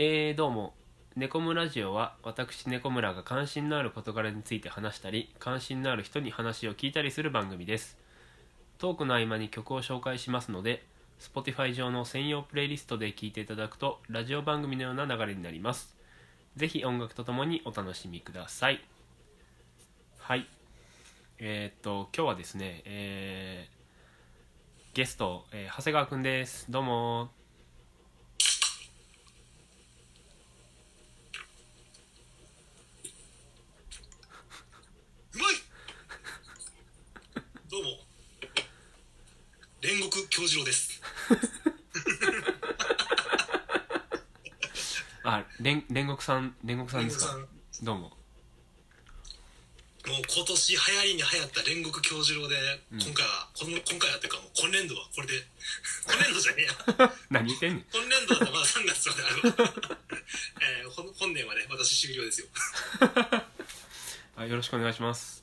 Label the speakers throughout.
Speaker 1: えー、どうも。猫村ラジオは私猫村が関心のある事柄について話したり関心のある人に話を聞いたりする番組です。トークの合間に曲を紹介しますので Spotify 上の専用プレイリストで聴いていただくとラジオ番組のような流れになります。ぜひ音楽とともにお楽しみください。はい。えー、っと今日はですねえー、ゲスト、えー長谷川くんです。どうも
Speaker 2: うまいどうも煉獄京次郎です。
Speaker 1: あ煉煉獄さん煉獄さんですか？どうも。
Speaker 2: もう今年流行りに流行った煉獄京次郎で、
Speaker 1: うん。
Speaker 2: 今回はこの今回はっていうかもう今年度はこれで 今年度じゃねえや。
Speaker 1: 何言ってんねん。
Speaker 2: 今年度だったらまだ3月まである、えー、本本年はね私終了ですよ。
Speaker 1: あよろしくお願いします。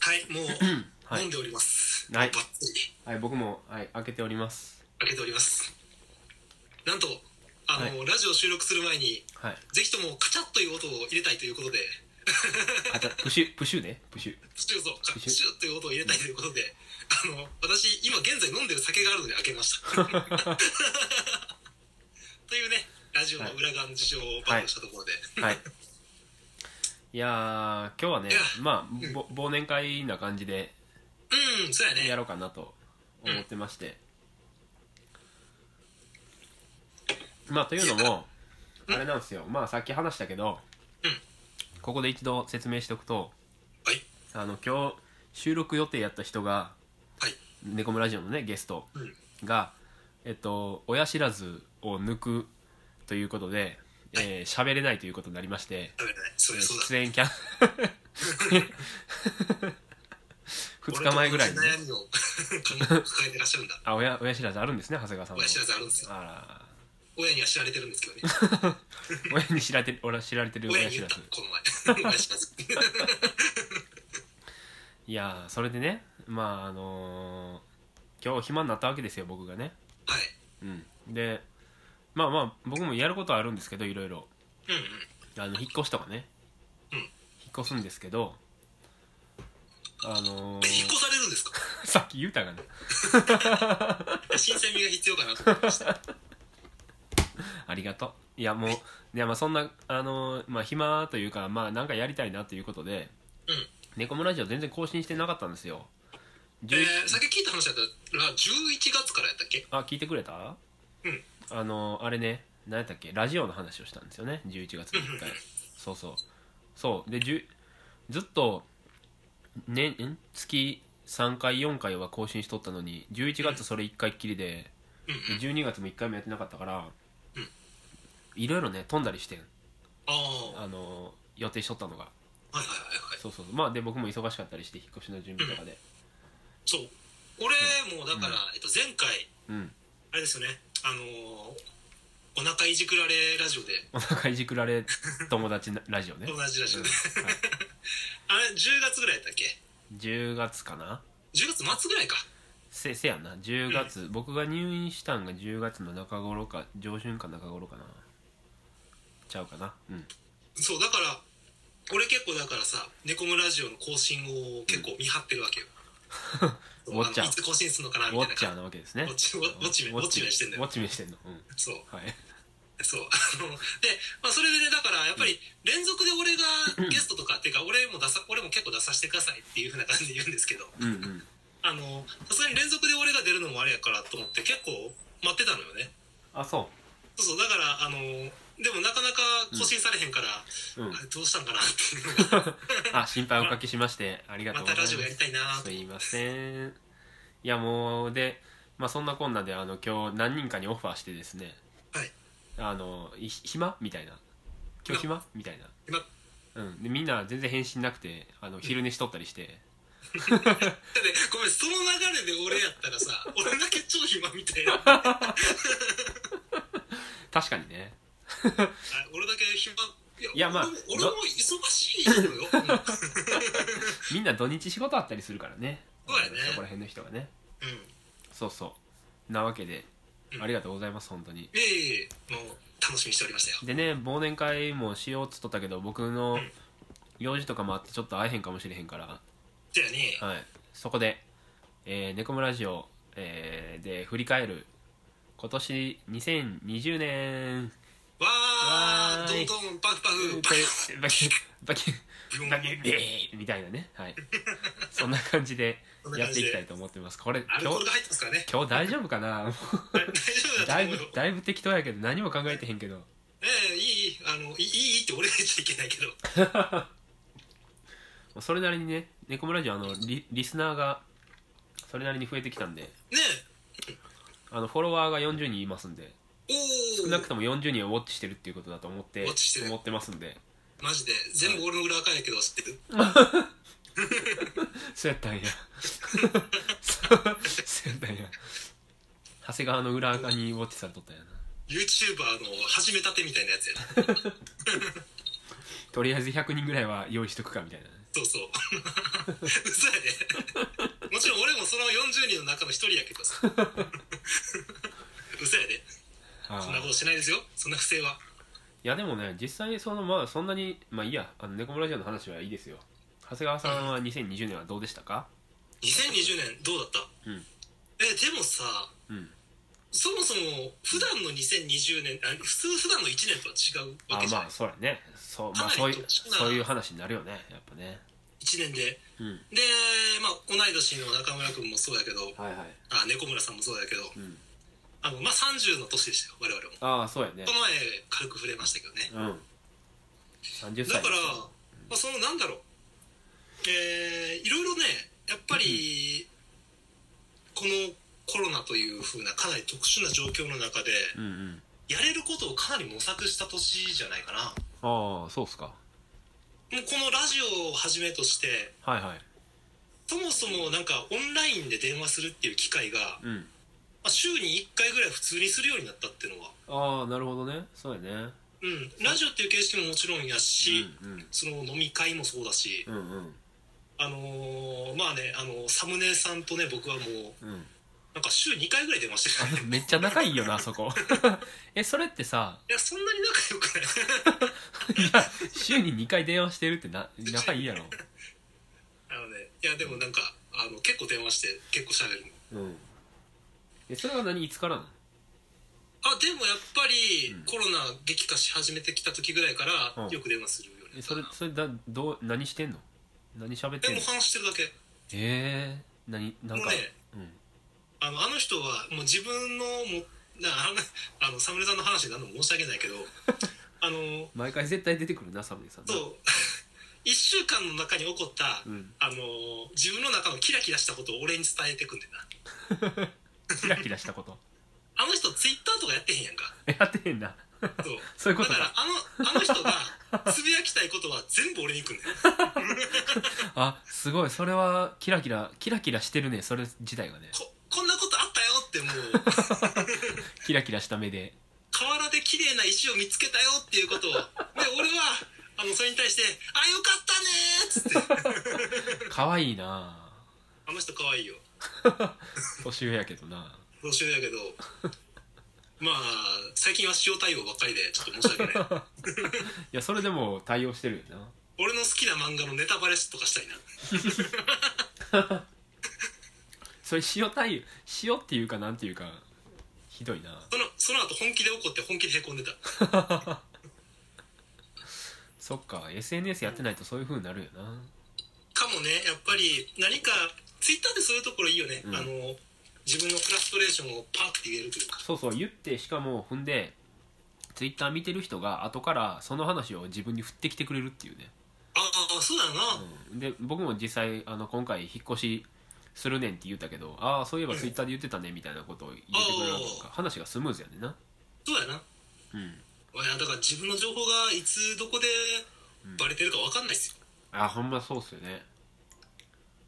Speaker 2: はいもう、
Speaker 1: はい。
Speaker 2: 飲んでおります。
Speaker 1: はい。
Speaker 2: バッツリ
Speaker 1: はい僕もはい開けております。
Speaker 2: 開けております。なんとあの、ラジオ収録する前に
Speaker 1: はい。
Speaker 2: ぜひともカチャッという音を入れたいということで。
Speaker 1: あじゃあ プシュプシュね。プシュ。
Speaker 2: プシューそう。カ
Speaker 1: プシュ。
Speaker 2: シューという音を入れたいということで、あの私今現在飲んでる酒があるので開けました。というねラジオの裏側の事情を暴露したところで、
Speaker 1: はい。い。やー今日はね
Speaker 2: いや。
Speaker 1: まあぼ忘年会な感じで
Speaker 2: うんそうやね。
Speaker 1: やろうかなと思ってまして、まあというのもあれなんですよ。まあさっき話したけど、
Speaker 2: うん
Speaker 1: ここで一度説明しておくと
Speaker 2: はい。
Speaker 1: あの今日収録予定やった人が
Speaker 2: はい。
Speaker 1: 猫村ラジオのねゲスト
Speaker 2: うん。
Speaker 1: がえっと親知らずを抜くということでえー喋、れないということになりまして出演キャン 2日前ぐらいに、ね、
Speaker 2: 悩みを 抱えてらっしゃるんだ。
Speaker 1: あ親親知らずあるんですね長谷川さんも
Speaker 2: 親知らずあるんですよ。
Speaker 1: あら。
Speaker 2: 親には知られてるんですけどね。
Speaker 1: 親に知られてる俺は知られてる
Speaker 2: 親
Speaker 1: 知らず。
Speaker 2: この前。親知らず。
Speaker 1: いやーそれでねまああのー今日暇になったわけですよ僕がね。
Speaker 2: はい。
Speaker 1: うん。でまあまあ僕もやることはあるんですけどいろいろ。
Speaker 2: うんうん。
Speaker 1: あの引っ越しとかね、
Speaker 2: うん。
Speaker 1: 引っ越すんですけどあの
Speaker 2: え引っ
Speaker 1: ー
Speaker 2: 越されるんですか？
Speaker 1: さっき言うたがな。
Speaker 2: 新鮮味が必要かなと思いました。
Speaker 1: ありがとう。いやもういやまあそんなあのーまあ暇というかまあなんかやりたいなということで
Speaker 2: うん。
Speaker 1: 猫村ラジオ全然更新してなかったんですよ。
Speaker 2: え
Speaker 1: 11
Speaker 2: ー、先聞いた話だったら11月からやったっけ？
Speaker 1: あ聞いてくれた？
Speaker 2: うん。
Speaker 1: あのあれね何やったっけ？ラジオの話をしたんですよね。11月に1回。そうそう。そう。でじゅずっと年ん？月3回4回は更新しとったのに11月それ1回っきりで
Speaker 2: うんうん。
Speaker 1: で12月も1回もやってなかったから
Speaker 2: うん。
Speaker 1: いろいろね飛んだりしてん。
Speaker 2: あ
Speaker 1: の予定しとったのが。
Speaker 2: はいはいはいはい。
Speaker 1: そうそうそう。まあで僕も忙しかったりして引っ越しの準備とかで。
Speaker 2: そう。俺もだから、えっと、前回
Speaker 1: うん。
Speaker 2: あれですよね。あのーお腹いじくられラジオで。
Speaker 1: お腹いじくられ友達なラジオね。
Speaker 2: 同じラジオで、あれ10月ぐらいやったっけ
Speaker 1: ？10月かな
Speaker 2: ？10月末ぐらいか。
Speaker 1: せせやんな。10月、僕が入院したんが10月の中頃か上旬か中頃かな。ちゃうかな？うん。
Speaker 2: そうだから俺結構だからさ「ネコムラジオ」の更新を結構見張ってるわけよ、
Speaker 1: ウォッチャー
Speaker 2: いつ更新するのかな
Speaker 1: ウ
Speaker 2: みたいな
Speaker 1: ォッチャーなわけですね。
Speaker 2: ウォッチウォッチメン
Speaker 1: ウォ
Speaker 2: ッチメンしてんだよ。
Speaker 1: ウォッチメンしてんの。うん。
Speaker 2: そう。
Speaker 1: はい
Speaker 2: そう。あので、まあ、それでねだからやっぱり連続で俺がゲストとかっていうか俺も出さ俺も結構出させてくださいっていうふうな感じで言うんですけど
Speaker 1: うんうん。
Speaker 2: あのさすがに連続で俺が出るのもあれやからと思って結構待ってたのよね。
Speaker 1: あそ
Speaker 2: そうそうだからあのでもなかなか更新されへんから、
Speaker 1: ううん。
Speaker 2: あれどうしたんかなっていうのが
Speaker 1: あ心配おかけしましてありがとう
Speaker 2: また
Speaker 1: ございます。
Speaker 2: ラジオやりたいなと。
Speaker 1: すいません。いやもうでまあそんなこんなであの今日何人かにオファーしてですね。
Speaker 2: はい
Speaker 1: あのい暇みたいな。今日暇？みたいな。
Speaker 2: 今
Speaker 1: うん。でみんな全然返信なくてあの昼寝しとったりして。
Speaker 2: だってごめんその流れで俺やったらさ 俺だけ超暇みたいな。
Speaker 1: 確かにね。
Speaker 2: あ俺だけ暇。いや
Speaker 1: いやまあ
Speaker 2: 俺も俺も忙しいのよ、う ん
Speaker 1: みんな土日仕事あったりするからね。
Speaker 2: そうやね。
Speaker 1: そこら辺の人がね。
Speaker 2: うん。
Speaker 1: そうそう。なわけで
Speaker 2: うん
Speaker 1: ありがとうございます本当に。
Speaker 2: いえいえもう楽しみにしておりましたよ。
Speaker 1: でね忘年会もしようっつっとったけど僕の用事とかもあってちょっと会えへんかもしれへんから。
Speaker 2: じゃあね。
Speaker 1: はい、そこで、えー、ネコムラジオ、えーで振り返る今年2020年
Speaker 2: わーどんどんパフパフパフ
Speaker 1: バキバキバキビーみたいなね、はい、そんな感じでやっていきたいと思ってます。これ今日
Speaker 2: ね。
Speaker 1: 今日大丈夫かな？も う
Speaker 2: 大丈夫だ
Speaker 1: だいぶだいぶ適当やけど何も考えてへんけど。
Speaker 2: ええいいいい。あのいいって俺が言っちゃいけないけど。
Speaker 1: それなりにねネコムラジオあのリリスナーがそれなりに増えてきたんで。
Speaker 2: ね
Speaker 1: あのフォロワーが40人いますんで。
Speaker 2: えおお
Speaker 1: 少なくとも40人をウォッチしてるっていうことだと思って
Speaker 2: ウォッチしてる。
Speaker 1: 思ってますんで。
Speaker 2: マジで。全部俺の裏垢やけど知ってる？
Speaker 1: そうやったんや。そうやったんや。長谷川の裏垢にウォッチされとったんやな。
Speaker 2: YouTuber の始めたてみたいなやつやな。
Speaker 1: とりあえず100人ぐらいは用意しとくかみたいなね。
Speaker 2: そうそう。嘘やで。もちろん俺もその40人の中の一人やけどさ。嘘やで。そんなことしないですよ。そんな不正は。い
Speaker 1: やでもね実際そのまあそんなにまあいいや。あのネコムラジオの話はいいですよ長谷川さんは2020年はどうでしたか
Speaker 2: ？2020年どうだった、
Speaker 1: うん。
Speaker 2: えでもさ
Speaker 1: うん。
Speaker 2: そもそも普段の2020年あ普通普段の1年とは違うわ
Speaker 1: あ
Speaker 2: けじゃん、
Speaker 1: まあそうやね。そう,、まあ、そういうそういう話になるよねやっぱね。
Speaker 2: 1年で。
Speaker 1: うん。
Speaker 2: でまあ同い年の中村君もそうやけど
Speaker 1: はいはい。
Speaker 2: あ猫村さんもそうやけど、
Speaker 1: ん。
Speaker 2: あのまあ30の年でしたよ我々も。
Speaker 1: ああそうやね。
Speaker 2: この前軽く触れましたけどね。
Speaker 1: うん。30歳
Speaker 2: だから、まあ、そのなんだろうえーいろいろねやっぱり、このコロナというふうなかなり特殊な状況の中で
Speaker 1: うんうん。
Speaker 2: やれることをかなり模索した年じゃないかな。
Speaker 1: ああそうっすか。
Speaker 2: もうこのラジオをはじめとして
Speaker 1: はいはい。
Speaker 2: そもそもなんかオンラインで電話するっていう機会が、ま
Speaker 1: うん。
Speaker 2: あ、週に1回ぐらい普通にするようになったっていうのは。
Speaker 1: ああなるほどね。そうやね。
Speaker 2: うん。ラジオっていう形式ももちろんやし、
Speaker 1: うんうん。
Speaker 2: その飲み会もそうだし、
Speaker 1: うんうん
Speaker 2: あのーまあねあのサムネさんとね僕はもう
Speaker 1: うん。
Speaker 2: なんか週2回ぐらい電話してるから。ね
Speaker 1: めっちゃ仲いいよなそこ。えそれってさ
Speaker 2: いやそんなに仲良くない。
Speaker 1: いや週に2回電話してるってな仲いいやろ。
Speaker 2: あのねいやでもなんかあの結構電話して結構喋る
Speaker 1: うん。えそれは何？いつからなの？
Speaker 2: あでもやっぱり、
Speaker 1: うん。
Speaker 2: コロナ激化し始めてきた時ぐらいから、
Speaker 1: うん。
Speaker 2: よく電話するようにな
Speaker 1: え
Speaker 2: ったな。
Speaker 1: それそれだどう何してんの？何喋ってんの？
Speaker 2: でも話してるだけ。
Speaker 1: ええー、何？なんか、
Speaker 2: ね
Speaker 1: うん。
Speaker 2: あのあの人はもう自分のもなあのあのサムネさんの話になるのも申し訳ないけど あの
Speaker 1: 毎回絶対出てくるなサムネさんな
Speaker 2: そう。1週間の中に起こった、
Speaker 1: うん。
Speaker 2: あの自分の中のキラキラしたことを俺に伝えてくんでな。
Speaker 1: キラキラしたこと。
Speaker 2: あの人ツイッターとかやってへんやんか。
Speaker 1: やってへんな
Speaker 2: そう。
Speaker 1: そういうこと
Speaker 2: だ。から
Speaker 1: か
Speaker 2: あのあの人がつぶやきたいことは全部俺に来んねん
Speaker 1: あすごい。それはキラキラキラキラしてるね。それ自体がね。
Speaker 2: ここんなことあったよってもう。
Speaker 1: キラキラした目で。
Speaker 2: 河原で綺麗な石を見つけたよっていうことを。で俺はあのそれに対して「あよかったね」っつって。
Speaker 1: 可愛いな。
Speaker 2: あの人可愛いよ。
Speaker 1: 年上やけどな。
Speaker 2: 募集やけどまあ最近は塩対応ばっかりでちょっと申し訳ない。
Speaker 1: いやそれでも対応してるよな。
Speaker 2: 俺の好きな漫画のネタバレとかしたいな。
Speaker 1: それ塩対応塩っていうかなんていうかひどいな。
Speaker 2: そのその後本気で怒って本気でへこんでた。
Speaker 1: そっか SNS やってないとそういう風になるよな。
Speaker 2: かもねやっぱり何かツイッターでそういうところいいよね、
Speaker 1: うん。
Speaker 2: あの自分のフラストレーションをパッて言えるというか。
Speaker 1: そうそう言ってしかも踏んでツイッター見てる人が後からその話を自分に振ってきてくれるっていうね、
Speaker 2: ああそうだよな、
Speaker 1: うん、で僕も実際あの今回引っ越しするねんって言ったけどああそういえばツイッターで言ってたねみたいなことを言ってくれるとか話がスムーズやねんな。
Speaker 2: そうやな。
Speaker 1: うん。
Speaker 2: いやだから自分の情報がいつどこでバレてるか分かんないっすよ、
Speaker 1: あほんまそうっすよね。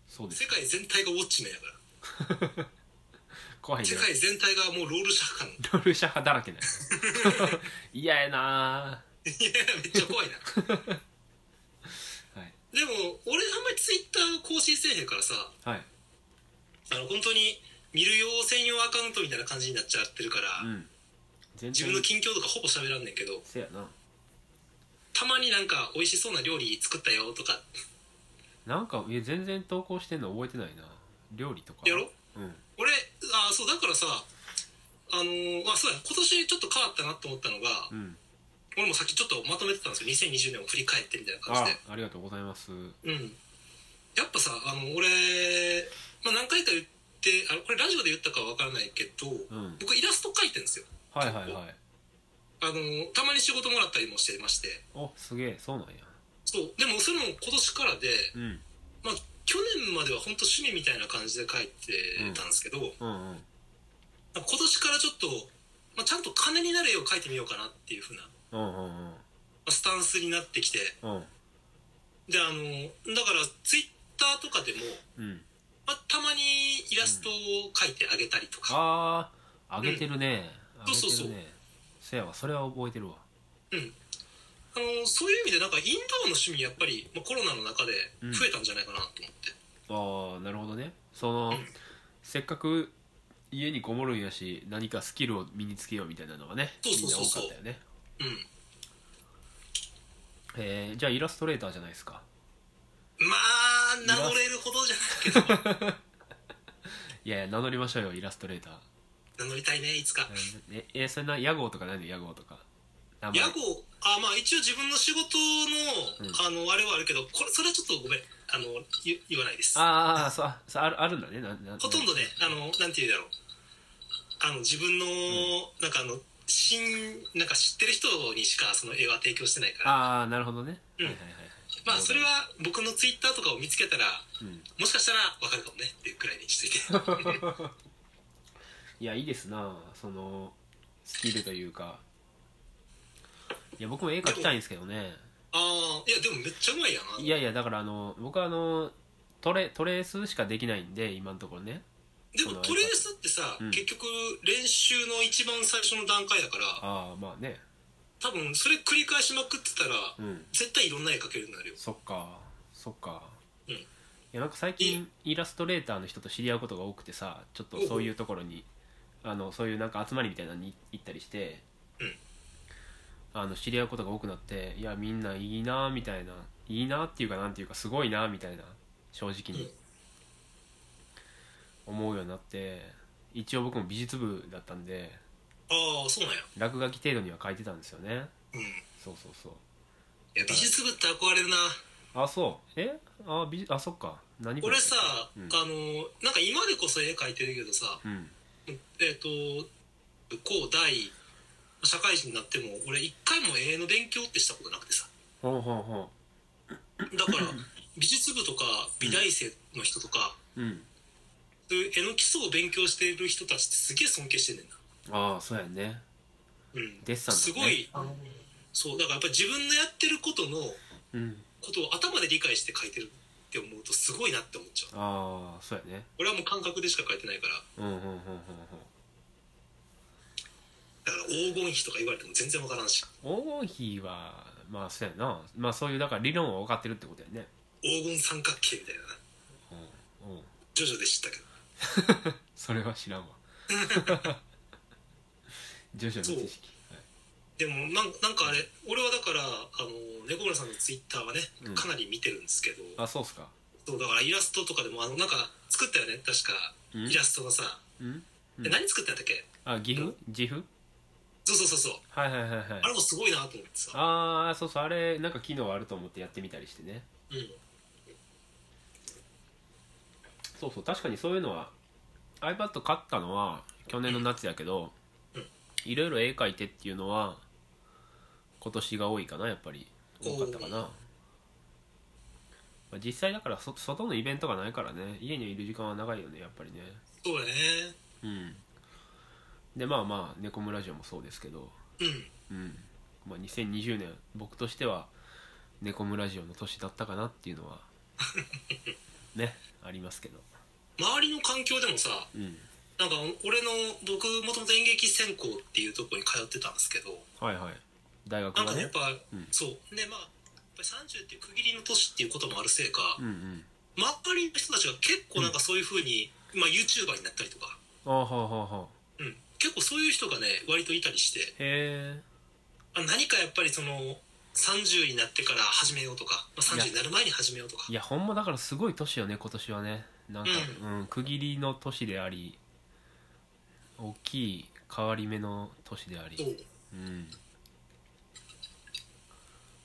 Speaker 1: そうです。
Speaker 2: 世界全体がウォッチメンやから
Speaker 1: 怖いね。
Speaker 2: 世界全体がもうロールシャッカの。
Speaker 1: ロールシャ派だらけだよ 嫌やない
Speaker 2: やめっちゃ怖いな。
Speaker 1: はい。
Speaker 2: でも俺あんまりツイッター更新せえへんからさ
Speaker 1: はい。
Speaker 2: あの本当に見る用専用アカウントみたいな感じになっちゃってるから、
Speaker 1: うん。全
Speaker 2: 自分の近況とかほぼ喋らんねんけど
Speaker 1: せやな。
Speaker 2: たまになんか美味しそうな料理作ったよとか。
Speaker 1: なんかいや全然投稿してんの覚えてないな。料理とか。
Speaker 2: やろ？
Speaker 1: うん
Speaker 2: 俺あそうだからさあのーまあそうや今年ちょっと変わったなと思ったのが、
Speaker 1: うん。
Speaker 2: 俺もさっきちょっとまとめてたんですよ2020年を振り返ってみたいな感
Speaker 1: あ
Speaker 2: じで。
Speaker 1: ありがとうございます。
Speaker 2: うん。やっぱさあの俺、まあ、何回か言ってあこれラジオで言ったかは分からないけど、
Speaker 1: ん
Speaker 2: 僕イラスト描いてるんですよ。
Speaker 1: はいはいはい
Speaker 2: あのたまに仕事もらったりもしてまして。
Speaker 1: おすげえそうなんや。
Speaker 2: そう。でもそれも今年からで、
Speaker 1: うん。
Speaker 2: まあ、去年までは本当趣味みたいな感じで描いてたんですけど、
Speaker 1: うんうん。
Speaker 2: 今年からちょっと、まあ、ちゃんと金になる絵を描いてみようかなっていう風な、ま
Speaker 1: うんうんうん。
Speaker 2: あスタンスになってきて
Speaker 1: うん。
Speaker 2: であのだからツイッターとかでも、
Speaker 1: うん。
Speaker 2: まあ、たまにイラストを描いてあげたりとか、
Speaker 1: あああげてるね、
Speaker 2: そうそうそう。
Speaker 1: せやわそれは覚えてるわ。
Speaker 2: うんあのそういう意味でなんかインドアの趣味やっぱり、まあ、コロナの中で増えたんじゃないかなと思って、
Speaker 1: ああなるほどね。その、
Speaker 2: ん。
Speaker 1: せっかく家にこもるんやし何かスキルを身につけようみたいなのがね
Speaker 2: そうそうそうそう。
Speaker 1: みんな多かったよね。
Speaker 2: うん。
Speaker 1: えー、じゃあイラストレーターじゃないですか。
Speaker 2: まあ名乗れるほどじゃないけど。
Speaker 1: いやいや名乗りましょうよイラストレーター。
Speaker 2: 名乗りたいねいつか。
Speaker 1: ええそんな屋号とか何屋号とか名前。
Speaker 2: 屋号あまあ一応自分の仕事の、
Speaker 1: うん。
Speaker 2: あのあれはあるけどこれそれはちょっとごめん。あの言言わないです。
Speaker 1: ああそうあそうあるあるんだね。なな
Speaker 2: ほとんどねあのなんて言うだろう。あの自分の、なんかあの新なんか知ってる人にしかその絵は提供してないから。
Speaker 1: ああなるほどね、
Speaker 2: うん。
Speaker 1: はいはいはい
Speaker 2: まあそれは僕のツイッターとかを見つけたら
Speaker 1: うん。
Speaker 2: もしかしたら分かるかもねっていうくらいにしといて。
Speaker 1: いやいいですな。そのスキルというかいや僕も絵描きたいんですけどね。
Speaker 2: ああいやでもめっちゃうまいやな。い
Speaker 1: やいやだからあの僕はあのトレトレースしかできないんで今のところね。
Speaker 2: でもトレースってさ、
Speaker 1: うん。
Speaker 2: 結局練習の一番最初の段階だから
Speaker 1: ああまあね。
Speaker 2: 多分それ繰り返しまくってたら、
Speaker 1: うん。
Speaker 2: 絶対いろんな絵描けるよ。うになるよ
Speaker 1: そっかそっか。
Speaker 2: うん。
Speaker 1: いやなんか最近イラストレーターの人と知り合うことが多くてさちょっとそういうところにあのそういうなんか集まりみたいなのに行ったりして、
Speaker 2: うん
Speaker 1: あの知り合うことが多くなっていやみんないいなみたいないいなっていうかなんていうかすごいなみたいな正直に思うようになって一応僕も美術部だったんで
Speaker 2: ああそうなんや。
Speaker 1: 落書き程度には書いてたんですよね。
Speaker 2: うん。い
Speaker 1: そうそうそう。
Speaker 2: や美術部って憧れるな。
Speaker 1: あそう。え？あ美術あそっか。何部
Speaker 2: 俺さ、
Speaker 1: うん。
Speaker 2: あのなんか今でこそ絵描いてるけどさ
Speaker 1: うん。
Speaker 2: えっ、と高大社会人になっても俺一回も絵の勉強ってしたことなくてさ。
Speaker 1: ほうほうほ
Speaker 2: だから美術部とか美大生の人とか、
Speaker 1: ううん。
Speaker 2: そういう絵の基礎を勉強してる人たちってすげえ尊敬してんねんな。
Speaker 1: ああそうやんね。
Speaker 2: うん。
Speaker 1: デッサンね。
Speaker 2: すごいそうだからやっぱり自分のやってることの
Speaker 1: うん。
Speaker 2: ことを頭で理解して書いてるって思うとすごいなって思っちゃう。
Speaker 1: ああそうやね。
Speaker 2: 俺はもう感覚でしか書いてないから。
Speaker 1: うんうんうんうんうん
Speaker 2: だから黄金比とか言われても全然わからんし。
Speaker 1: 黄金比はまあそうやな。まあそういうだから理論は分かってるってことやね。
Speaker 2: 黄金三角形みたいなな。
Speaker 1: うんうん。
Speaker 2: ジョジョで知ったけど。
Speaker 1: それは知らんわ。徐々の知識。はい
Speaker 2: でもなんなんかあれ俺はだからあの猫村さんのツイッターはね
Speaker 1: うん。
Speaker 2: かなり見てるんですけど、
Speaker 1: あそうっすか。
Speaker 2: そうだからイラストとかでもあのなんか作ったよね。確か
Speaker 1: うん。
Speaker 2: イラストのさ、
Speaker 1: うん。
Speaker 2: え何作ったんだっけ？
Speaker 1: あ岐阜？岐阜？
Speaker 2: そうそうそうそう。
Speaker 1: はいはいはいはい。
Speaker 2: あれもすごいなと思ってさ。
Speaker 1: ああそうそうあれなんか機能あると思ってやってみたりしてね。
Speaker 2: うん。
Speaker 1: そうそう確かにそういうのは iPad 買ったのは去年の夏やけど
Speaker 2: うん。
Speaker 1: いろいろ絵描いてっていうのは今年が多いかなやっぱり。多かったかな、まあ、実際だからそ外のイベントがないからね。家にいる時間は長いよねやっぱりね。
Speaker 2: そうだね。
Speaker 1: うんでまあまあ猫村ラジオもそうですけど。
Speaker 2: うん。
Speaker 1: うん。まあ2020年僕としては猫村ラジオの年だったかなっていうのは ねありますけど。
Speaker 2: 周りの環境でもさ
Speaker 1: うん。
Speaker 2: なんか俺の僕もともと演劇専攻っていうところに通ってたんですけど。
Speaker 1: はいはい。大学がね。
Speaker 2: なんかねやっぱ、
Speaker 1: うん。
Speaker 2: そう。でまあやっぱり30っていう区切りの年っていうこともあるせいか、
Speaker 1: うんうん。
Speaker 2: 周りの人たちが結構なんかそういうふうに、まあ YouTuber になったりとか、
Speaker 1: ああはあはあは
Speaker 2: 結構そういう人がね割といたりして
Speaker 1: へえ
Speaker 2: あ何かやっぱりその30になってから始めようとか、まあ、30になる前に始めようとか。
Speaker 1: いやほんまだからすごい年よね今年はね。なんか、うん。区切りの年であり大きい変わり目の年であり。
Speaker 2: そう。
Speaker 1: うん。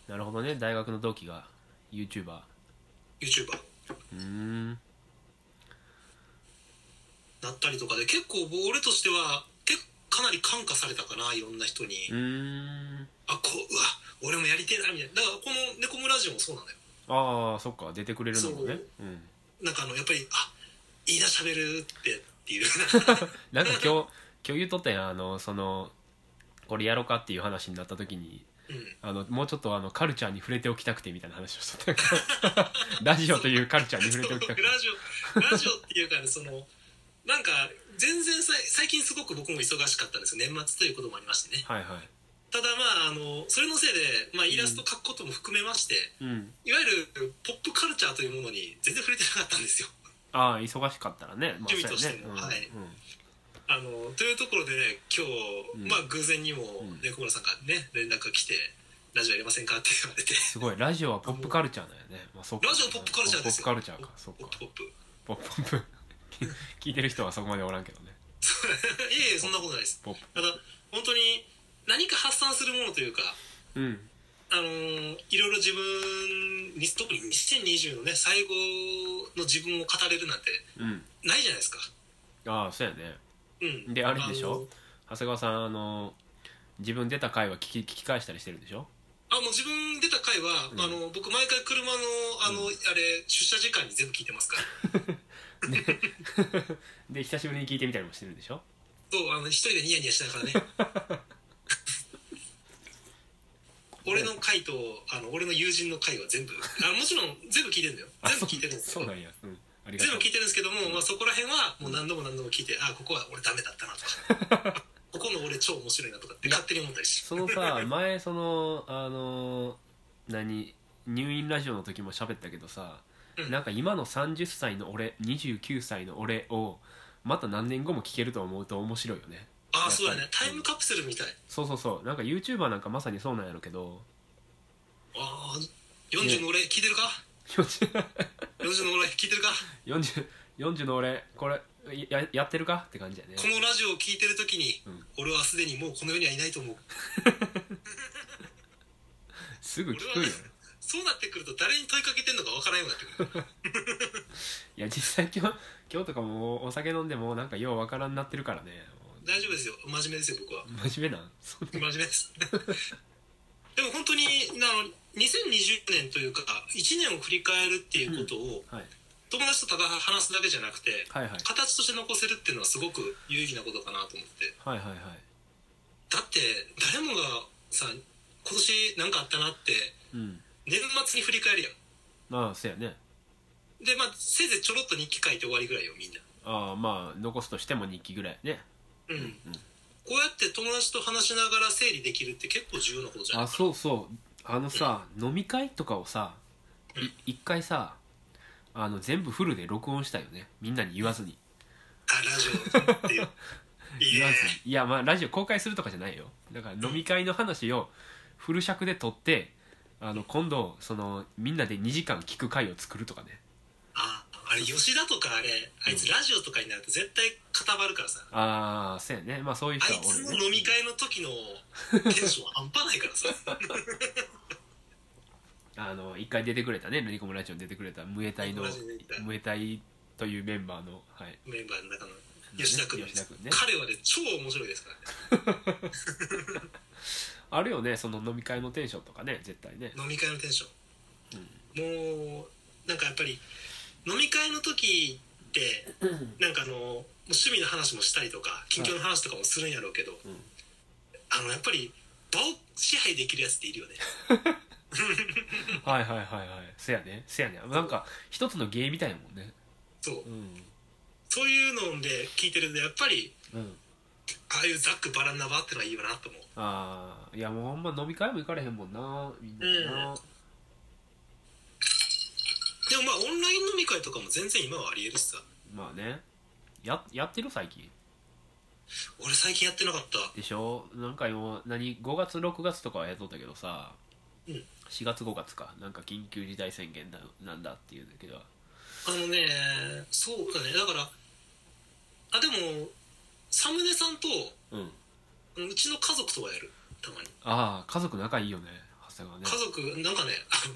Speaker 1: なるほどね大学の同期が YouTuber
Speaker 2: YouTuber
Speaker 1: うーん。
Speaker 2: なったりとかで結構俺としてはかなり感化されたかないろんな人に、あこううわ俺もやりてえなみたいな。だからこの「猫村ラジオ」もそうなのよ。
Speaker 1: ああそっか出てくれるのもね。
Speaker 2: そう。
Speaker 1: うん。
Speaker 2: なんかあのやっぱりあいいな喋るってっていう。
Speaker 1: なんか今日今日言っとったやん。あのそのこれやろうかっていう話になった時に。
Speaker 2: うん。
Speaker 1: あのもうちょっとあのカルチャーに触れておきたくてみたいな話をしとった。や んラジオというカルチャーに触れておきたくて。
Speaker 2: ラジオラジオっていうかねそのなんか全然さい最近すごく僕も忙しかったんですよ。年末ということもありましてね。
Speaker 1: はいはい。
Speaker 2: ただまああのそれのせいで、まあ、イラスト描くことも含めまして、
Speaker 1: うん。
Speaker 2: いわゆるポップカルチャーというものに全然触れてなかったんですよ。
Speaker 1: ああ忙しかったらね。まあ
Speaker 2: 趣味としても。はい。
Speaker 1: うん。
Speaker 2: あのというところでね今日、
Speaker 1: うん。
Speaker 2: まあ偶然にも
Speaker 1: ん。
Speaker 2: 猫村さんからね連絡が来て「ラジオやりませんか?」って言われて。
Speaker 1: すごい。ラジオはポップカルチャーだよね、まあ、
Speaker 2: ラジオポップカルチャーですよ。
Speaker 1: ポップカルチャーか。そうか。
Speaker 2: ポップ。ポップ
Speaker 1: ポップ 聞いてる人はそこまでおらんけどね。
Speaker 2: いえいえそんなことないです。ただ本当に何か発散するものというか
Speaker 1: うん。
Speaker 2: あのーいろいろ自分に特に2020のね最後の自分を語れるなんて
Speaker 1: うん。
Speaker 2: ないじゃないですか。
Speaker 1: ああそうやね。
Speaker 2: うん。
Speaker 1: であれでしょ？長谷川さんあの自分出た回は聞き聞き返したりしてるんでしょ？
Speaker 2: あもう自分出た回は、
Speaker 1: うん。
Speaker 2: あの僕毎回車のあの、あれ出社時間に全部聞いてますから
Speaker 1: で久しぶりに聞いてみたりもしてるんでしょ？
Speaker 2: そうあの一人でニヤニヤしながらね。俺の回とあの俺の友人の回は全部あもちろん全部聞いてるんだよ。
Speaker 1: あ
Speaker 2: 全部聞いてるんです
Speaker 1: そうなんや。うん。ありがとう。
Speaker 2: 全部聞いてるんですけども、まあ、そこら辺はもう何度も何度も聞いてあここは俺ダメだったなとか。ここの俺超面白いなとかって勝手に思ったりし。て
Speaker 1: そのさ前そのあの何入院ラジオの時も喋ったけどさ、
Speaker 2: うん
Speaker 1: なんか今の30歳の俺29歳の俺をまた何年後も聞けると思うと面白いよね。
Speaker 2: ああそうだね。タイムカプセルみたい。
Speaker 1: そうそうそう。なんか YouTuber なんかまさにそうなんやろうけど。
Speaker 2: ああ40の俺聞いてるか
Speaker 1: ？40
Speaker 2: 40の俺聞いてるか
Speaker 1: ？40, 40の俺これややってるか？って感じやね。
Speaker 2: このラジオを聞いてる時に、
Speaker 1: うん。
Speaker 2: 俺はすでにもうこの世にはいないと思う。
Speaker 1: すぐ聞くよ
Speaker 2: そうなってくると誰に問いかけてんのかわからんようになってくる。
Speaker 1: いや実際今日今日とかもお酒飲んでもなんかようわからんなってるからね。
Speaker 2: 大丈夫ですよ。真面目ですよ僕は。
Speaker 1: 真面目なん？
Speaker 2: 真面目です。でも本当にあの2020年というか1年を振り返るっていうことを、
Speaker 1: はい。
Speaker 2: 友達とただ話すだけじゃなくて、
Speaker 1: はいはい。
Speaker 2: 形として残せるっていうのはすごく有意義なことかなと思って。
Speaker 1: はいはいはい。
Speaker 2: だって誰もがさ今年何かあったなって
Speaker 1: うん
Speaker 2: 年末に振り返るやん。
Speaker 1: まあそうやね。
Speaker 2: でまあせいぜいちょろっと日記書いて終わりぐらいよみんな。
Speaker 1: ああまあ残すとしても日記ぐらいね。
Speaker 2: うん、こうやって友達と話しながら整理できるって結構重要なことじゃない
Speaker 1: あそうそう。あのさ、飲み会とかをさい一回さあの全部フルで録音したよね。みんなに言わずに。
Speaker 2: あラジオっていう。
Speaker 1: 言わずに。いやまあラジオ公開するとかじゃないよ。だから飲み会の話をフル尺で撮ってあの今度そのみんなで2時間聞く会を作るとかね。
Speaker 2: ああれ吉田とかあれあいつラジオとかになると絶対固まるからさ。
Speaker 1: ああそうやね。まあそういう
Speaker 2: あいつ
Speaker 1: 人はおるね。
Speaker 2: の飲み会の時のテンション半端ないからさ。
Speaker 1: あの一回出てくれたねルニコムラジオに出てくれたムエタイの
Speaker 2: ムエタイに出てきた。
Speaker 1: ムエタイというメンバーのはい。
Speaker 2: メンバーの中の吉田君。
Speaker 1: 吉田君ね。
Speaker 2: 彼はね超面白いですからね
Speaker 1: あるよねその飲み会のテンションとかね絶対ね。
Speaker 2: 飲み会のテンション、もうなんかやっぱり飲み会の時ってなんかあの趣味の話もしたりとか近況の話とかもするんやろうけど、
Speaker 1: ん。
Speaker 2: あのやっぱり場を支配できるやつっているよね。
Speaker 1: はいはいはいはい。せやね。せやね。なんか一つの芸みたいやもんね。
Speaker 2: そう。
Speaker 1: うん。
Speaker 2: そういうので聞いてるとやっぱり
Speaker 1: うん
Speaker 2: ああ。いうざっくばらんな場ってのはいいよなと思う
Speaker 1: ああいやもうほんま飲み会も行かれへんもんな。みんなでな、
Speaker 2: でもまあオンライン飲み会とかも全然今はありえるしさ
Speaker 1: まあね。ややってる最近？
Speaker 2: 俺最近やってなかった。
Speaker 1: でしょ？なんか今何5月6月とかはやっとったけどさ、
Speaker 2: うん。
Speaker 1: 4月5月か。なんか緊急事態宣言だなんだっていうんだけど。
Speaker 2: あのねそうだね。だからあでもサムネさんと
Speaker 1: うん。
Speaker 2: うちの家族とはやる。たまに。
Speaker 1: ああ家族仲いいよね。長谷川ね。
Speaker 2: 家族なんかねあの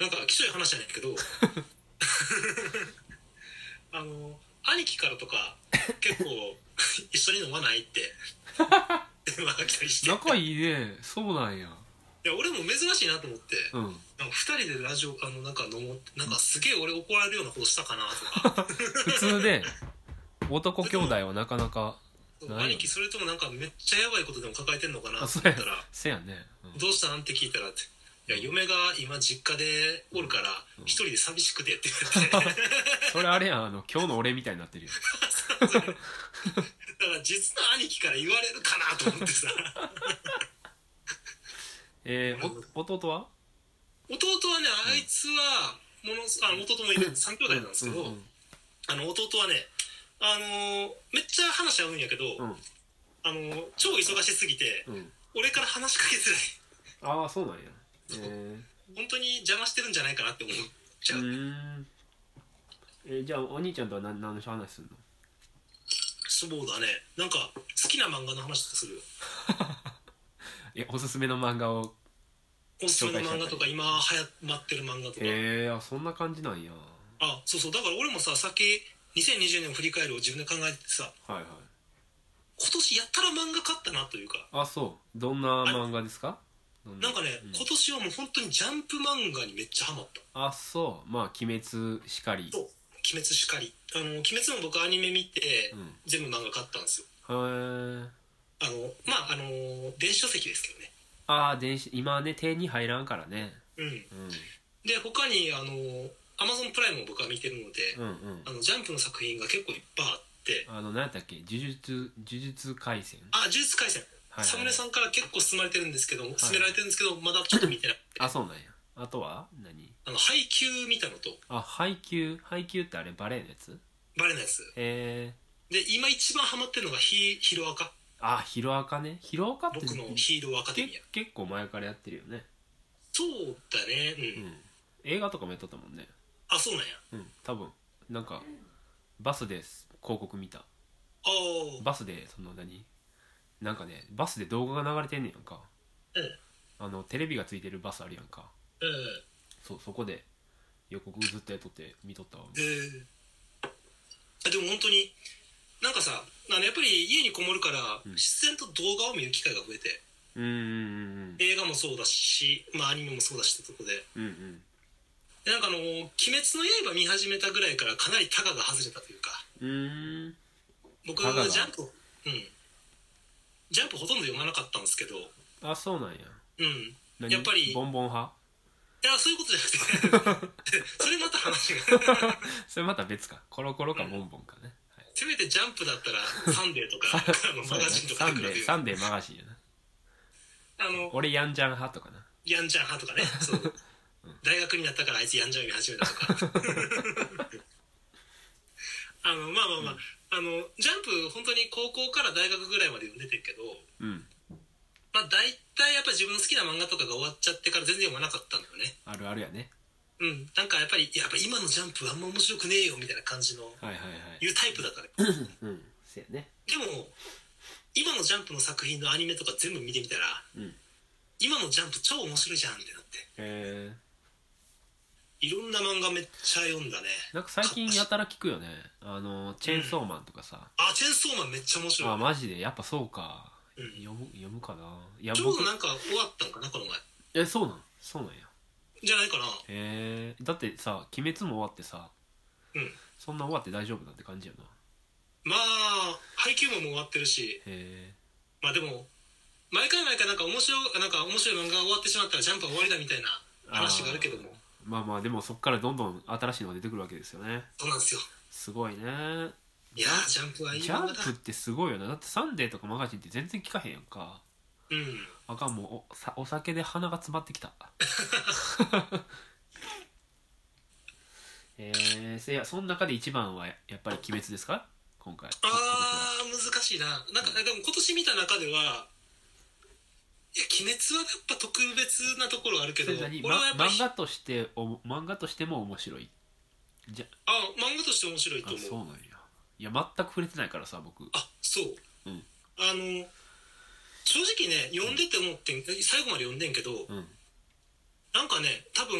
Speaker 2: なんかきしょい話じゃないけど あの兄貴からとか結構 一緒に飲まないって電話が来たりして。い
Speaker 1: 仲いいね。そうなんや。
Speaker 2: や俺も珍しいなと思って、
Speaker 1: うん。
Speaker 2: なんか2人でラジオあのなんか飲もうってなんかすげえ俺怒られるようなことしたかなとか。
Speaker 1: 普通で男兄弟はなかなか
Speaker 2: 兄貴それともなんかめっちゃやばいことでも抱えてんのかなと思ったら
Speaker 1: せやね、うん。
Speaker 2: どうしたんって聞いたらっていや嫁が今実家でおるから一人で寂しくてって言われて。
Speaker 1: それあれやんあの今日の俺みたいになってるよ。
Speaker 2: だから実の兄貴から言われるかなと思ってさ。
Speaker 1: えー、お弟は？
Speaker 2: 弟はねあいつはものすあの弟もいる3兄弟なんですけど、
Speaker 1: うんうん。
Speaker 2: あの弟はねあのーめっちゃ話合うんやけど、
Speaker 1: うん。
Speaker 2: あのー超忙しすぎて
Speaker 1: うん。
Speaker 2: 俺から話しかけづらい。
Speaker 1: ああそうなんや。え
Speaker 2: 本当に邪魔してるんじゃないかなって思っちゃ
Speaker 1: ー、
Speaker 2: う、
Speaker 1: うーん。えーじゃあお兄ちゃんとは何何の話すんの？
Speaker 2: そうだね。なんか好きな漫画の話とかする？よ
Speaker 1: えおすすめの漫画を
Speaker 2: おすすめの漫画とか今流行まってる漫画とか、
Speaker 1: えー、あそんな感じなんや。
Speaker 2: あそうそう。だから俺もささっき2020年を振り返るを自分で考えててさ
Speaker 1: はいはい。
Speaker 2: 今年やったら漫画買ったなというか。
Speaker 1: あそう。どんな漫画ですか？ど
Speaker 2: な？んかね、
Speaker 1: うん。
Speaker 2: 今年はもう本当にジャンプ漫画にめっちゃハマった。
Speaker 1: あそう。まあ鬼滅しかり。
Speaker 2: そう「鬼滅しかり」あの「鬼滅」も僕アニメ見て、
Speaker 1: うん。
Speaker 2: 全部漫画買ったんですよ。
Speaker 1: へー。
Speaker 2: あのまああの電子書籍ですけどね。
Speaker 1: ああ電子今はね手に入らんからね。
Speaker 2: うん。
Speaker 1: うん。
Speaker 2: で他にあのアマゾンプライムも僕は見てるので、
Speaker 1: うんうん。
Speaker 2: あのジャンプの作品が結構いっぱいあって。
Speaker 1: あの何やったっけ？呪術呪術廻戦？
Speaker 2: あ呪術廻戦。
Speaker 1: はいはい
Speaker 2: サムネさんから結構進まれてるんですけど進められてるんですけど、まだちょっと見てない。
Speaker 1: あそうなんや。あとは？何？
Speaker 2: あの配給見たのと。
Speaker 1: あ配給配給ってあれバレエのやつ？
Speaker 2: バレのやつ。
Speaker 1: えー、
Speaker 2: で今一番ハマってるのがヒヒロアカ。
Speaker 1: あヒロアカね。ヒロアカって
Speaker 2: 僕のヒーローアカデミア。
Speaker 1: け結構前からやってるよね。
Speaker 2: そうだね。うん、
Speaker 1: うん。映画とかもやっとったもんね
Speaker 2: あそうなんや。
Speaker 1: うん多分。なんかバスです広告見た。
Speaker 2: ああ
Speaker 1: バスでその何？なんかねバスで動画が流れてんねやんか。
Speaker 2: うん
Speaker 1: あのテレビがついてるバスあるやんか。
Speaker 2: うん
Speaker 1: そうそこで予告ずっとやっとって見とったわ。
Speaker 2: であでも本当になんかさあのやっぱり家にこもるから
Speaker 1: うん。
Speaker 2: 自然と動画を見る機会が増えて、
Speaker 1: うんうん
Speaker 2: 映画もそうだし、まあ、アニメもそうだしってとこで。
Speaker 1: うんうんうん
Speaker 2: でなんかあの「鬼滅の刃」見始めたぐらいからかなりタガが外れたというか。
Speaker 1: うーん。
Speaker 2: 僕ジャンプうん。ジャンプほとんど読まなかったんですけど。
Speaker 1: あそうなんや。
Speaker 2: うん。
Speaker 1: 何？
Speaker 2: やっぱり。
Speaker 1: ボンボン派？
Speaker 2: いやそういうことじゃなくて。それまた話が。
Speaker 1: それまた別か。コロコロかボンボンかね、はい。
Speaker 2: せめてジャンプだったら「サンデー」とか マガジンとか
Speaker 1: サンデーサンデーマガジンやな。
Speaker 2: あの
Speaker 1: 俺ヤンジャン派とかな。
Speaker 2: ヤンジャン派とかね。そう大学になったからあいつヤンジャン読み始めたとか。あのまあまあまあ、あのジャンプ本当に高校から大学ぐらいまで読んでてんけど
Speaker 1: うん。
Speaker 2: まあ大体やっぱ自分の好きな漫画とかが終わっちゃってから全然読まなかったんだよね。
Speaker 1: あるあるやね。
Speaker 2: うん。なんかやっぱりやっぱ今のジャンプあんま面白くねえよみたいな感じの
Speaker 1: はいはいはい。
Speaker 2: いうタイプだから。
Speaker 1: うん。せやね。
Speaker 2: でも今のジャンプの作品のアニメとか全部見てみたら
Speaker 1: うん。
Speaker 2: 今のジャンプ超面白いじゃんってなって。
Speaker 1: え
Speaker 2: いろんな漫画めっちゃ読んだね。
Speaker 1: ー、なんか最近やたら聞くよね。あのチェーンソーマンとかさ、
Speaker 2: あチェンソーマンめっちゃ面白い。
Speaker 1: あマジで？やっぱそうか、
Speaker 2: うん。
Speaker 1: 読む読むかな。いや
Speaker 2: ちょう
Speaker 1: 僕
Speaker 2: どなんか終わったんかなこの前。
Speaker 1: えそうなんそうなんや。
Speaker 2: じゃないかな。
Speaker 1: へえだってさ「鬼滅」も終わってさ
Speaker 2: うん。
Speaker 1: そんな終わって大丈夫なんて感じやな。
Speaker 2: まあ配給ももう終わってるし。
Speaker 1: へ
Speaker 2: まあでも毎回毎回なんか面白いなんか面白い漫画が終わってしまったらジャンプは終わりだみたいな話があるけども。
Speaker 1: えまあまあでもそっからどんどん新しいのが出てくるわけですよね。
Speaker 2: そうなんですよ。
Speaker 1: すごいね。
Speaker 2: いやージャンプはいい
Speaker 1: ジャンプってすごいよな。だってサンデーとかマガジンって全然聞かへんやんか。
Speaker 2: うん。
Speaker 1: あかんもうおさお酒で鼻が詰まってきた。えー、せやその中で一番はやっぱり「鬼滅」ですか？今回。
Speaker 2: あー難しいな。なんかでも今年見た中ではいや鬼滅はやっぱ特別なところあるけど
Speaker 1: それ何、
Speaker 2: 俺はやっぱ
Speaker 1: 漫画としてお漫画としても面白い。じゃ
Speaker 2: あ漫画として面白いと
Speaker 1: あ
Speaker 2: 思う。
Speaker 1: そうなんや。いや全く触れてないからさ僕。
Speaker 2: あそう、
Speaker 1: うん。
Speaker 2: あの正直ね読んでて思ってん最後まで読んでんけど、
Speaker 1: うん。
Speaker 2: なんかね多分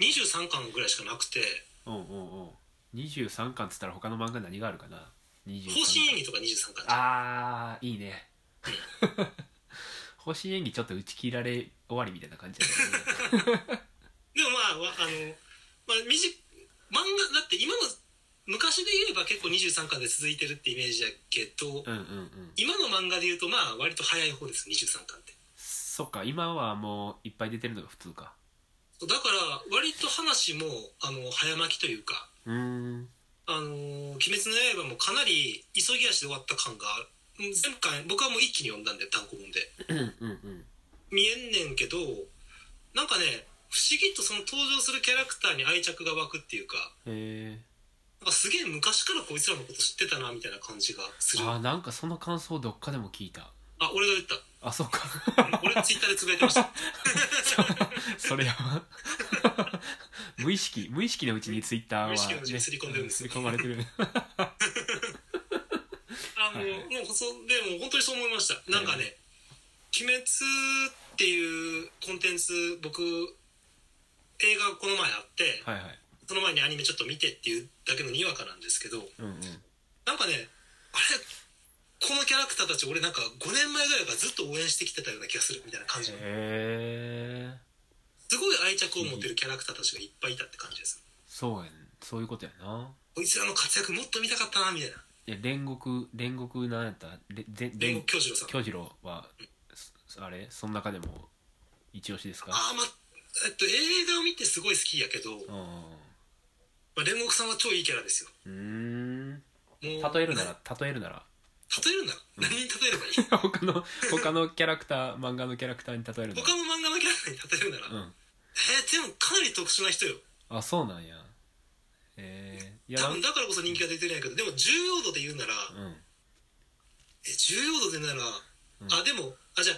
Speaker 2: 23巻ぐらいしかなくて。
Speaker 1: うんうんうん。23巻っつったら他の漫画何があるかな？23
Speaker 2: 方針演技とか23巻
Speaker 1: あーいいね 星演技ちょっと打ち切られ終わりみたいな感じ
Speaker 2: でもまあわあの、まあ、短漫画だって今の昔で言えば結構23巻で続いてるってイメージだけど、
Speaker 1: うんうんうん。
Speaker 2: 今の漫画で言うとまあ割と早い方です23巻って。
Speaker 1: そっか今はもういっぱい出てるのが普通か。
Speaker 2: だから割と話もあの早巻きというか
Speaker 1: う
Speaker 2: あのー鬼滅の刃」もかなり急ぎ足で終わった感がうん。前回僕はもう一気に読んだんで単行本で。
Speaker 1: うんうんうん。
Speaker 2: 見えんねんけどなんかね不思議とその登場するキャラクターに愛着が湧くっていうかなんかすげえ昔からこいつらのこと知ってたなみたいな感じがする。
Speaker 1: あーなんかその感想どっかでも聞いた。
Speaker 2: あ俺が言った。
Speaker 1: あそうか。
Speaker 2: うん俺ツイッターでつぶやいてました。
Speaker 1: それやば。無意識無意識のうちにツイッターは、
Speaker 2: 無意識のうちに刷り込んでるんですよ。
Speaker 1: 刷り込まれてる
Speaker 2: あの、
Speaker 1: はい
Speaker 2: もうそでも本当にそう思いました。なんかね「鬼滅」っていうコンテンツ僕映画がこの前あって
Speaker 1: はいはい。
Speaker 2: その前にアニメちょっと見てっていうだけのにわかなんですけど
Speaker 1: うんうん。
Speaker 2: なんかねあれこのキャラクターたち俺なんか5年前ぐらいからずっと応援してきてたような気がするみたいな感じ
Speaker 1: へえ。
Speaker 2: すごい愛着を持ってるキャラクターたちがいっぱいいたって感じです。
Speaker 1: そうやん。そういうことやな。
Speaker 2: こいつらの活躍もっと見たかったなみたいない
Speaker 1: や煉獄煉獄なんやった
Speaker 2: 煉獄京次郎さん。
Speaker 1: 京次郎はそあれ？その中でも一押しですか？
Speaker 2: ああまえっと映画を見てすごい好きやけど、
Speaker 1: う
Speaker 2: まあ、煉獄さんは超いいキャラですよ。
Speaker 1: ん。うん例えるなら例えるなら。
Speaker 2: 例えるなら、何に例えればいい？
Speaker 1: 他の他のキャラクター漫画のキャラクターに例えるなら
Speaker 2: 他の漫画のキャラクターに例えるなら、
Speaker 1: うん。
Speaker 2: えー、でもかなり特殊な人よ。
Speaker 1: あそうなんや。えー、いや
Speaker 2: 多分だからこそ人気が出てるんやけどでも重要度で言うなら、
Speaker 1: うん。
Speaker 2: え重要度でなら、
Speaker 1: うん。
Speaker 2: あでもあじゃあ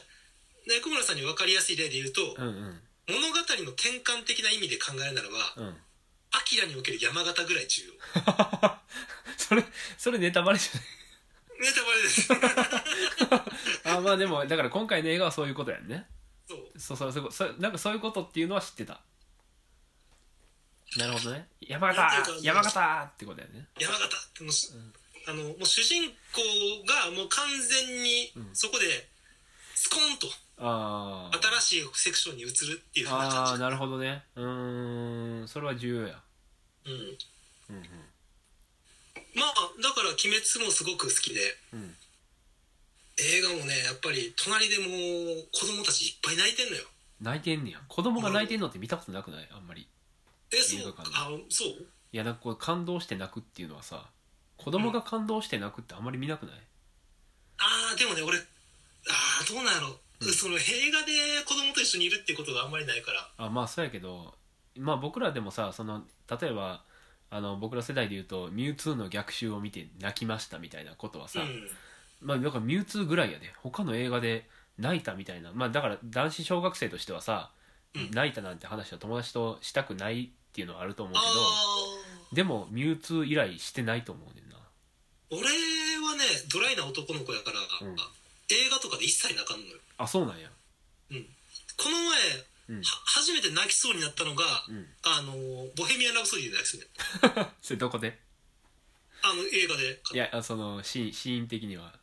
Speaker 2: 猫村さんに分かりやすい例で言うと、
Speaker 1: うんうん。
Speaker 2: 物語の転換的な意味で考えるならば
Speaker 1: うん「
Speaker 2: アキラにおける山形ぐらい重要。
Speaker 1: それそれネタバレじゃない？
Speaker 2: ネタバレです。
Speaker 1: あまあでもだから今回の映画はそういうことやんね。
Speaker 2: そう。
Speaker 1: そうそうそうそうなんかそういうことっていうのは知ってたなるほどね。山形山形ってことやね。
Speaker 2: 山形ってもう,、あのもう主人公がもう完全にそこでスコーンと
Speaker 1: ああ
Speaker 2: 新しいセクションに移るっていうふうな
Speaker 1: あ
Speaker 2: 感じ。
Speaker 1: あなるほどね。うーん。それは重要や。
Speaker 2: うん。
Speaker 1: うん
Speaker 2: まあだから「鬼滅」もすごく好きで
Speaker 1: うんうん。
Speaker 2: 映画もねやっぱり隣でもう子供たちいっぱい泣いてんのよ。
Speaker 1: 泣いてんねや。子供が泣いてんのって見たことなくない？あんまり
Speaker 2: えそう。
Speaker 1: 映画館
Speaker 2: そう？
Speaker 1: いやなんかこう感動して泣くっていうのはさ子供が感動して泣くってあんまり見なくない、
Speaker 2: ああでもね俺ああどうなんやろ、
Speaker 1: うん。
Speaker 2: その映画で子供と一緒にいるっていうことがあんまりないから。
Speaker 1: あまあそうやけどまあ僕らでもさその例えばあの僕ら世代で言うとミュウツーの逆襲を見て泣きましたみたいなことはさ、
Speaker 2: うん。
Speaker 1: まあだからミュウツーぐらいやで。他の映画で泣いたみたいな。まあだから男子小学生としてはさ、
Speaker 2: うん。
Speaker 1: 泣いたなんて話は友達としたくないっていうのはあると思うけ
Speaker 2: あ
Speaker 1: ど
Speaker 2: あ
Speaker 1: でもミュウツー以来してないと思うねんな。
Speaker 2: 俺はねドライな男の子やから、
Speaker 1: うん。
Speaker 2: 映画とかで一切泣かんのよ。
Speaker 1: あそうなんや。
Speaker 2: この前、
Speaker 1: うん。
Speaker 2: は初めて泣きそうになったのが、
Speaker 1: うん。
Speaker 2: あのボヘミアン・ラブソディで泣きそうになっ
Speaker 1: それどこで？
Speaker 2: たあの映画で。
Speaker 1: いやあそのシーンシーン的には。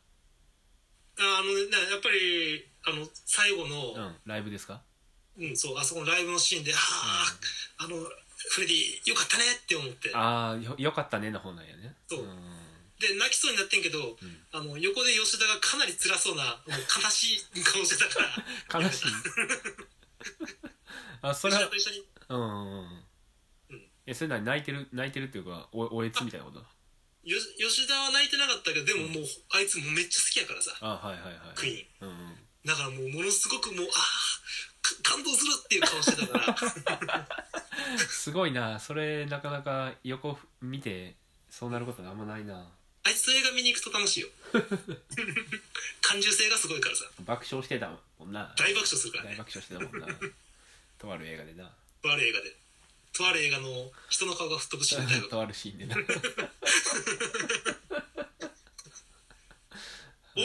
Speaker 2: あのねやっぱりあの最後
Speaker 1: う
Speaker 2: の、
Speaker 1: んライブですか？
Speaker 2: うんそうあそこのライブのシーンで「ああ、あのフレディよかったね」って思って。
Speaker 1: ああよよかったねの方なんやね。
Speaker 2: そう。ん。で泣きそうになってんけど、
Speaker 1: ん。
Speaker 2: あの横で吉田がかなり辛そうなもう悲しい顔してたから。
Speaker 1: 悲しい？あそれは
Speaker 2: 吉田と一緒に。
Speaker 1: うんうんうん。えそれ何泣いてる泣いてるっていうかおおえつみたいなこと？
Speaker 2: よ吉田は泣いてなかったけどでももうあいつもうめっちゃ好きやからさ。
Speaker 1: あはいはいはい
Speaker 2: クイーン。
Speaker 1: うんうん。
Speaker 2: だからもうものすごくもうああ感動するっていう顔してたから
Speaker 1: すごいな。それなかなか横見てそうなることあんまないな。
Speaker 2: ああいつと映画見に行くと楽しいよ。感受性がすごいからさ。
Speaker 1: 爆笑してたもんな。
Speaker 2: 大爆笑するからね。
Speaker 1: 大爆笑してたもんな。とある映画でな。
Speaker 2: とある映画で。とある映画の人の顔が吹っ飛ぶシーンで大爆
Speaker 1: とあるシーンでな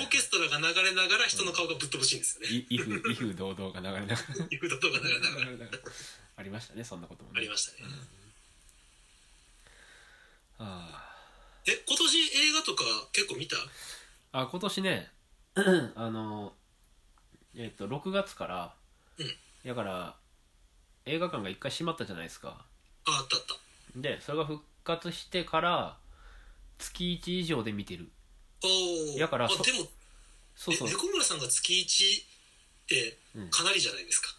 Speaker 2: オーケストラが流れながら人の顔がぶっ飛ぶシーンですよね。
Speaker 1: 堂々が流れながら。
Speaker 2: いうことが流れながら。
Speaker 1: ありましたねそんなこともね。
Speaker 2: ありましたね。
Speaker 1: あ
Speaker 2: え今年映画とか結構見た？
Speaker 1: ああ今年ね あのえっ、と6月から、
Speaker 2: うん。
Speaker 1: だから映画館が一回閉まったじゃないですか。
Speaker 2: ああったあった。
Speaker 1: でそれが復活してから月1以上で見てる
Speaker 2: おお
Speaker 1: だからそ
Speaker 2: あでも
Speaker 1: そうそう。
Speaker 2: え猫村さんが月1って
Speaker 1: うん。
Speaker 2: かなりじゃないですか、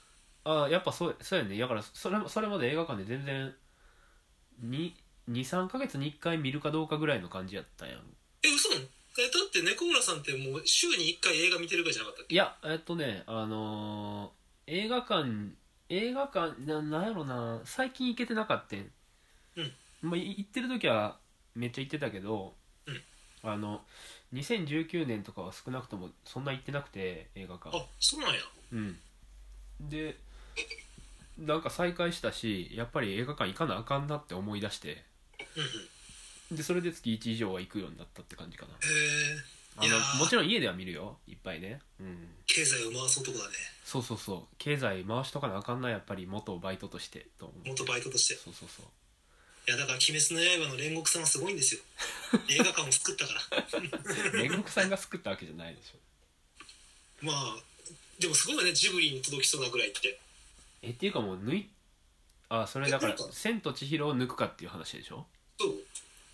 Speaker 1: あやっぱそうそうやね。だからそれもそれまで映画館で全然23ヶ月に1回見るかどうかぐらいの感じやったやん。
Speaker 2: え嘘なの？えだって猫村さんってもう週に1回映画見てるかじゃなかったっけ？
Speaker 1: いやえっとねあのー映画館映画館ななんやろな最近行けてなかったん、
Speaker 2: うん。
Speaker 1: まあ、い行ってる時はめっちゃ行ってたけど、
Speaker 2: うん。
Speaker 1: あの2019年とかは少なくともそんな行ってなくて映画館。
Speaker 2: あそうなんや。
Speaker 1: うん。でなんか再開したしやっぱり映画館行かなあかんなって思い出して。でそれで月1以上は行くようになったって感じかな。
Speaker 2: へえ
Speaker 1: もちろん家では見るよ。いっぱいね。うん。
Speaker 2: 経済を回す男だね。
Speaker 1: そうそうそう。経済回しとかなあかんなやっぱり元バイトとしてと思う。
Speaker 2: 元バイトとして。い
Speaker 1: そうそうそう
Speaker 2: やだから「鬼滅の刃」の煉獄さんはすごいんですよ。映画館を作ったから。
Speaker 1: 煉獄さんが作ったわけじゃないでしょ。
Speaker 2: まあでもすごいよねジブリに届きそうなぐらいって。
Speaker 1: えっていうかもう抜いあそれだから
Speaker 2: えなんか「
Speaker 1: 千と千尋」を抜くかっていう話でしょ？
Speaker 2: そう。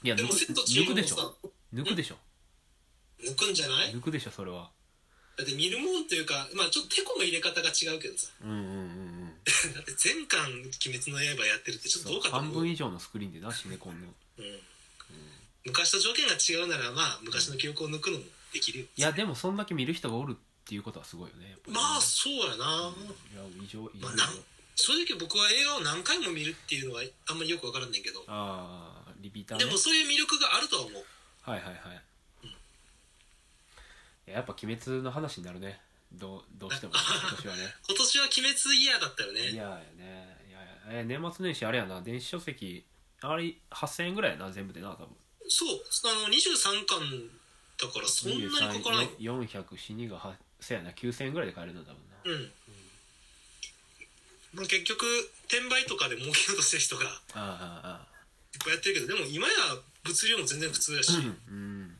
Speaker 1: いや抜く
Speaker 2: でも千と千尋もさ
Speaker 1: 抜くでしょ？抜くでしょ？
Speaker 2: 抜くんじゃない？
Speaker 1: 抜くでしょそれは。
Speaker 2: だって見るもんというかまあちょっとテコの入れ方が違うけどさ。
Speaker 1: うんうんうんうん
Speaker 2: だって全巻「鬼滅の刃」やってるってちょっとどうかと
Speaker 1: 半
Speaker 2: 思う。
Speaker 1: 分以上のスクリーンでなシネコンの
Speaker 2: うん昔と条件が違うならまあ昔の記憶を抜くのもできるよ。
Speaker 1: いやでもそんだけ見る人がおるっていうことはすごいよねね。
Speaker 2: まあそうやな、
Speaker 1: いや異常異常
Speaker 2: まあ正直僕は映画を何回も見るっていうのはあんまりよくわからんねんけど。
Speaker 1: ああリピーターね。
Speaker 2: でもそういう魅力があるとは思う。
Speaker 1: はいはいはい、いややっぱ鬼滅の話になるねどうどうしても今年はね。
Speaker 2: 今年は鬼滅イヤーだったよね。
Speaker 1: いややね。いやいやえ年末年始あれやな。電子書籍あれ8000円ぐらいやな全部でな多分。
Speaker 2: そう。あの23巻だからそんなにかからない。
Speaker 1: 400死にがはせやな。9000円ぐらいで買えるな多分な。
Speaker 2: うん、まあ、結局転売とかで儲けようとしてる人がいっぱいやってるけどでも今や物流も全然普通だし、
Speaker 1: あうん。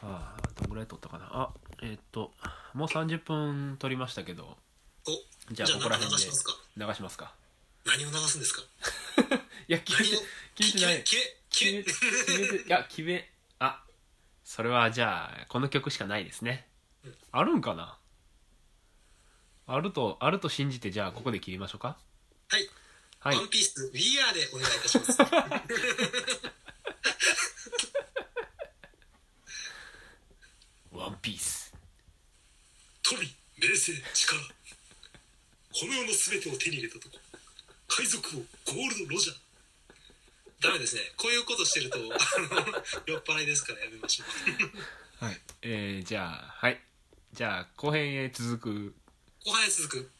Speaker 1: ああどんぐらい撮ったかな。あえーっともう30分撮りましたけど。
Speaker 2: お
Speaker 1: じゃあここら辺で
Speaker 2: 流しますか？
Speaker 1: 流しますか？
Speaker 2: 何を流すんですか？
Speaker 1: いや決めて決めてない。
Speaker 2: 決め
Speaker 1: 決め
Speaker 2: 決め
Speaker 1: いや決めあそれはじゃあこの曲しかないですね。
Speaker 2: うん。
Speaker 1: あるんかな？あるとあると信じてじゃあここで切りましょうか。
Speaker 2: はい、
Speaker 1: はい。
Speaker 2: ワンピース We Are でお願いいたします
Speaker 1: ワンピース
Speaker 2: 富名声力。この世の全てを手に入れたとこ海賊王ゴールド・ロジャー。ダメですね。こういうことしてると酔っ払いですからやめましょう。
Speaker 1: はい。えー、じゃあはい。じゃあ後編へ続く。
Speaker 2: 後半へ続く